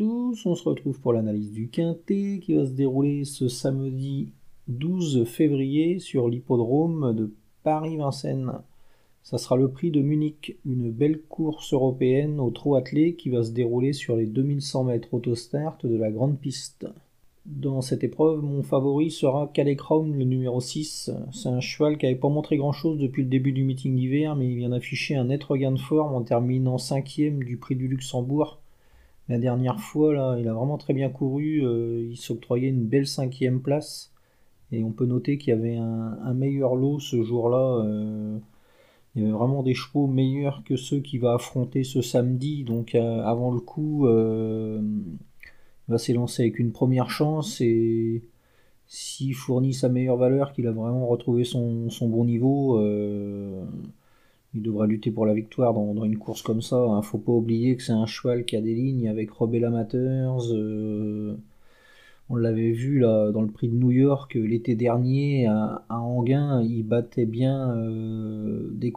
on se retrouve pour l'analyse du Quintet qui va se dérouler ce samedi 12 février sur l'hippodrome de Paris-Vincennes. Ça sera le prix de Munich, une belle course européenne au trot attelé qui va se dérouler sur les 2100 mètres autostart de la grande piste. Dans cette épreuve, mon favori sera Calais le numéro 6. C'est un cheval qui n'avait pas montré grand chose depuis le début du meeting d'hiver, mais il vient d'afficher un net regain de forme en terminant 5 du prix du Luxembourg. La dernière fois, là, il a vraiment très bien couru, euh, il s'octroyait une belle cinquième place. Et on peut noter qu'il y avait un, meilleur lot ce jour-là. Euh, il y avait vraiment des chevaux meilleurs que ceux qu'il va affronter ce samedi. Donc euh, avant le coup, il va s'élancer avec une première chance et s'il fournit sa meilleure valeur, qu'il a vraiment retrouvé son, bon niveau, il devra lutter pour la victoire dans, une course comme ça. Il ne faut pas oublier que c'est un cheval qui a des lignes avec Rebel Amateurs. On l'avait vu là dans le prix de New York euh, l'été dernier à, Anguin, il battait bien euh, des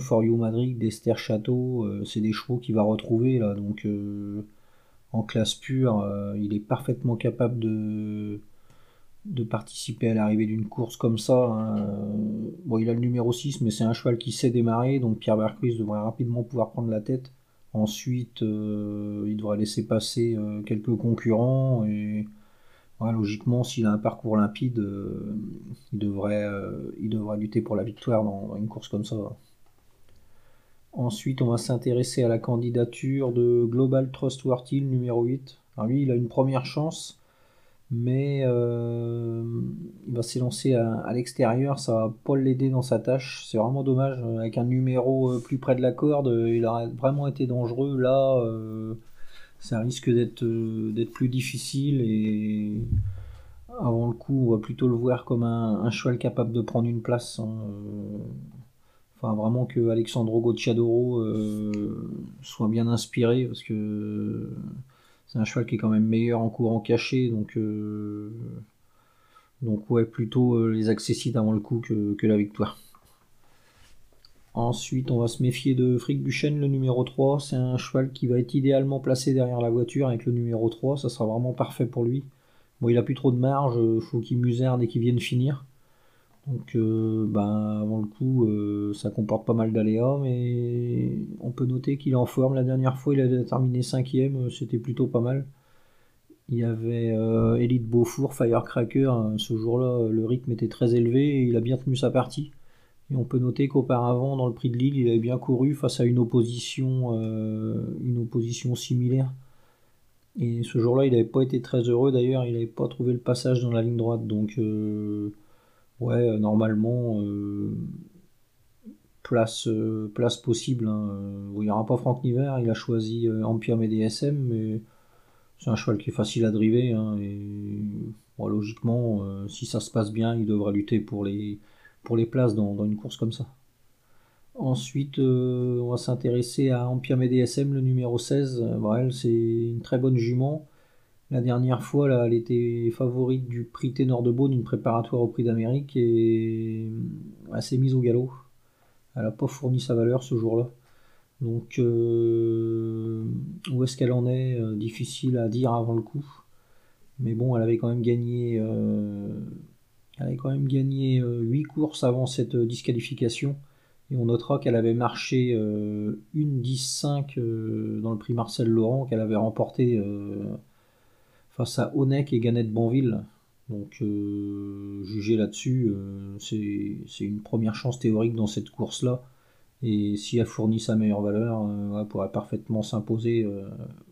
For You Madrid, d'Esther Château. Euh, c'est des chevaux qu'il va retrouver là, donc en classe pure, il est parfaitement capable de, de participer à l'arrivée d'une course comme ça. Hein. Bon, il a le numéro 6, mais c'est un cheval qui sait démarrer, donc Pierre Bercruis devrait rapidement pouvoir prendre la tête. Ensuite, il devrait laisser passer quelques concurrents et logiquement, s'il a un parcours limpide, euh, il, devrait, euh, il lutter pour la victoire dans, une course comme ça. Ensuite, on va s'intéresser à la candidature de Global Trustworthy, numéro 8. Alors lui, il a une première chance, mais euh, il va s'élancer à, l'extérieur, ça va pas l'aider dans sa tâche. C'est vraiment dommage. Avec un numéro plus près de la corde, il aurait vraiment été dangereux. Là, ça risque euh, d'être plus difficile et avant le coup, on va plutôt le voir comme un, cheval capable de prendre une place. Hein, euh. Enfin, vraiment que Alexandro Gocciadoro euh, soit bien inspiré parce que c'est un cheval qui est quand même meilleur en courant caché. Donc, donc ouais, plutôt les accessites avant le coup que la victoire. Ensuite, on va se méfier de Frick Duchesne, le numéro 3. C'est un cheval qui va être idéalement placé derrière la voiture avec le numéro 3. Ça sera vraiment parfait pour lui. Bon, il a plus trop de marge, il faut qu'il muserne et qu'il vienne finir. Donc, euh, ben, avant le coup, euh, ça comporte pas mal d'aléas, mais on peut noter qu'il est en forme. La dernière fois, il a terminé 5 c'était plutôt pas mal. Il y avait euh, Elite Beaufour, Firecracker. Ce jour-là, le rythme était très élevé et il a bien tenu sa partie. Et on peut noter qu'auparavant, dans le prix de Lille, il avait bien couru face à une opposition, euh, une opposition similaire. Et ce jour-là, il n'avait pas été très heureux d'ailleurs, il n'avait pas trouvé le passage dans la ligne droite. Donc, euh, ouais, normalement, euh, place, place possible. Hein. il n'y aura pas Franck Niver, il a choisi Empire DSM, mais c'est un cheval qui est facile à driver. Hein, et logiquement, si ça se passe bien, il devra lutter pour les pour les places dans, une course comme ça. Ensuite, euh, on va s'intéresser à Empire DSM, le numéro 16. Euh, c'est une très bonne jument. La dernière fois, là, elle était favorite du prix Ténor de Beaune, une préparatoire au prix d'Amérique, et elle s'est mise au galop. Elle n'a pas fourni sa valeur ce jour-là. Donc, euh, où est-ce qu'elle en est Difficile à dire avant le coup. Mais bon, elle avait quand même gagné elle avait quand même gagné 8 euh, courses avant cette euh, disqualification. Et on notera qu'elle avait marché euh, une 10-5 dans le prix Marcel Laurent, qu'elle avait remporté face à Onek et Ganette Banville. Donc, juger là-dessus, c'est une première chance théorique dans cette course-là. Et si elle fournit sa meilleure valeur, elle pourrait parfaitement s'imposer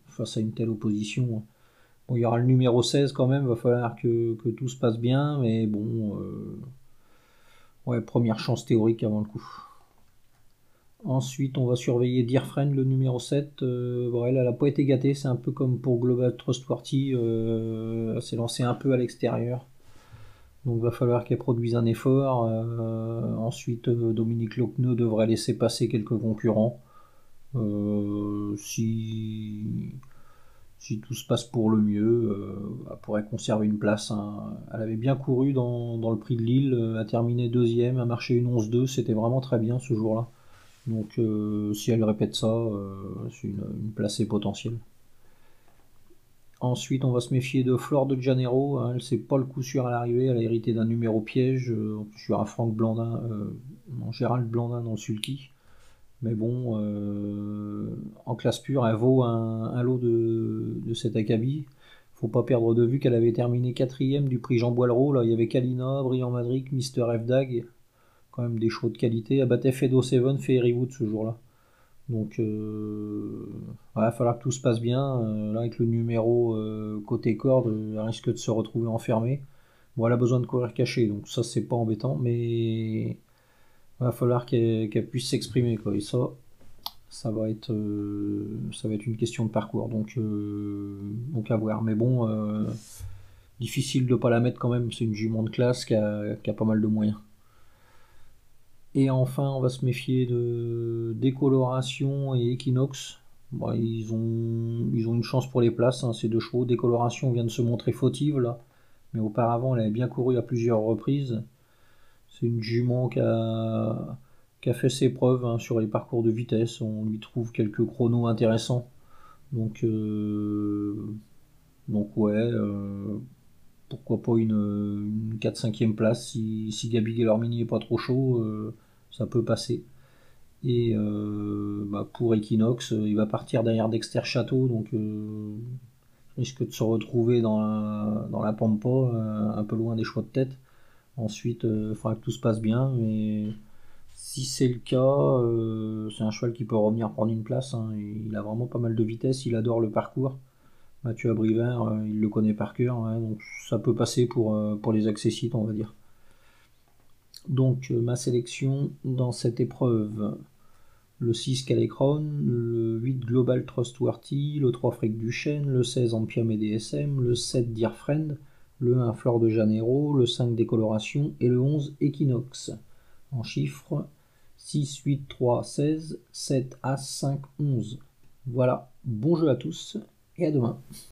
face à une telle opposition. Bon, il y aura le numéro 16 quand même, va falloir que, tout se passe bien, mais bon, euh, ouais, première chance théorique avant le coup. Ensuite, on va surveiller Dear Friend, le numéro 7. Euh, elle n'a pas été gâtée, c'est un peu comme pour Global Trustworthy, euh, elle s'est lancée un peu à l'extérieur. Donc il va falloir qu'elle produise un effort. ensuite, Dominique Locneux devrait laisser passer quelques concurrents. si si tout se passe pour le mieux, euh, elle pourrait conserver une place. Hein. Elle avait bien couru dans, le prix de Lille, euh, a terminé deuxième, a marché une 11-2, c'était vraiment très bien ce jour-là. Donc euh, si elle répète ça, c'est une, placée potentielle. Ensuite, on va se méfier de Flore de Janeiro. Hein, elle c'est pas le coup sûr à l'arrivée. Elle a hérité d'un numéro piège. Euh, suis à Franck Blandin, euh, Gérald Blandin dans le sulky. Mais bon, euh, en classe pure, elle vaut un, lot de, de cet acabit. Faut pas perdre de vue qu'elle avait terminé quatrième du prix Jean Boileau. Là, il y avait Kalina, Brian Madric, Mister F. Dag. Quand même des chevaux de qualité. Elle battait Fedo Seven, Wood ce jour-là. Donc, euh, il va falloir que tout se passe bien. Euh, là, avec le numéro euh, côté corde, elle risque de se retrouver enfermée. Bon, elle a besoin de courir caché, donc ça, c'est pas embêtant, mais il va falloir qu'elle puisse s'exprimer. Et ça, ça va, être, ça va être une question de parcours. Donc, donc à voir. Mais bon, difficile de ne pas la mettre quand même. C'est une jument de classe qui a pas mal de moyens. Et enfin, on va se méfier de décoloration et équinoxe. ils, ont, ils ont une chance pour les places, hein, ces deux chevaux. Décoloration vient de se montrer fautive là, mais auparavant elle avait bien couru à plusieurs reprises. C'est une jument qui a, fait ses preuves hein, sur les parcours de vitesse. On lui trouve quelques chronos intéressants. Donc, euh, donc ouais, euh, pourquoi pas une, 4-5e place si, si Gabi Guillermini est pas trop chaud. Euh, ça peut passer. Et euh, bah, pour Equinox, euh, il va partir derrière Dexter Château, donc euh, risque de se retrouver dans la, dans la Pampa, un peu loin des choix de tête. Ensuite, il faudra que tout se passe bien, mais si c'est le cas, c'est un cheval qui peut revenir prendre une place. Hein. Il a vraiment pas mal de vitesse, il adore le parcours. Mathieu Abrivert, il le connaît par cœur, donc ça peut passer pour, pour les accessites, on va dire. Donc euh, ma sélection dans cette épreuve, le 6 Calecron, le 8 Global Trustworthy, le 3 Frick Duchesne, le 16 Ampiam et DSM, le 7 Dear Friend, le 1 Flore de Janeiro, le 5 Décoloration et le 11 Equinox. En chiffres 6, 8, 3, 16, 7, As, 5, 11. Voilà, bon jeu à tous et à demain.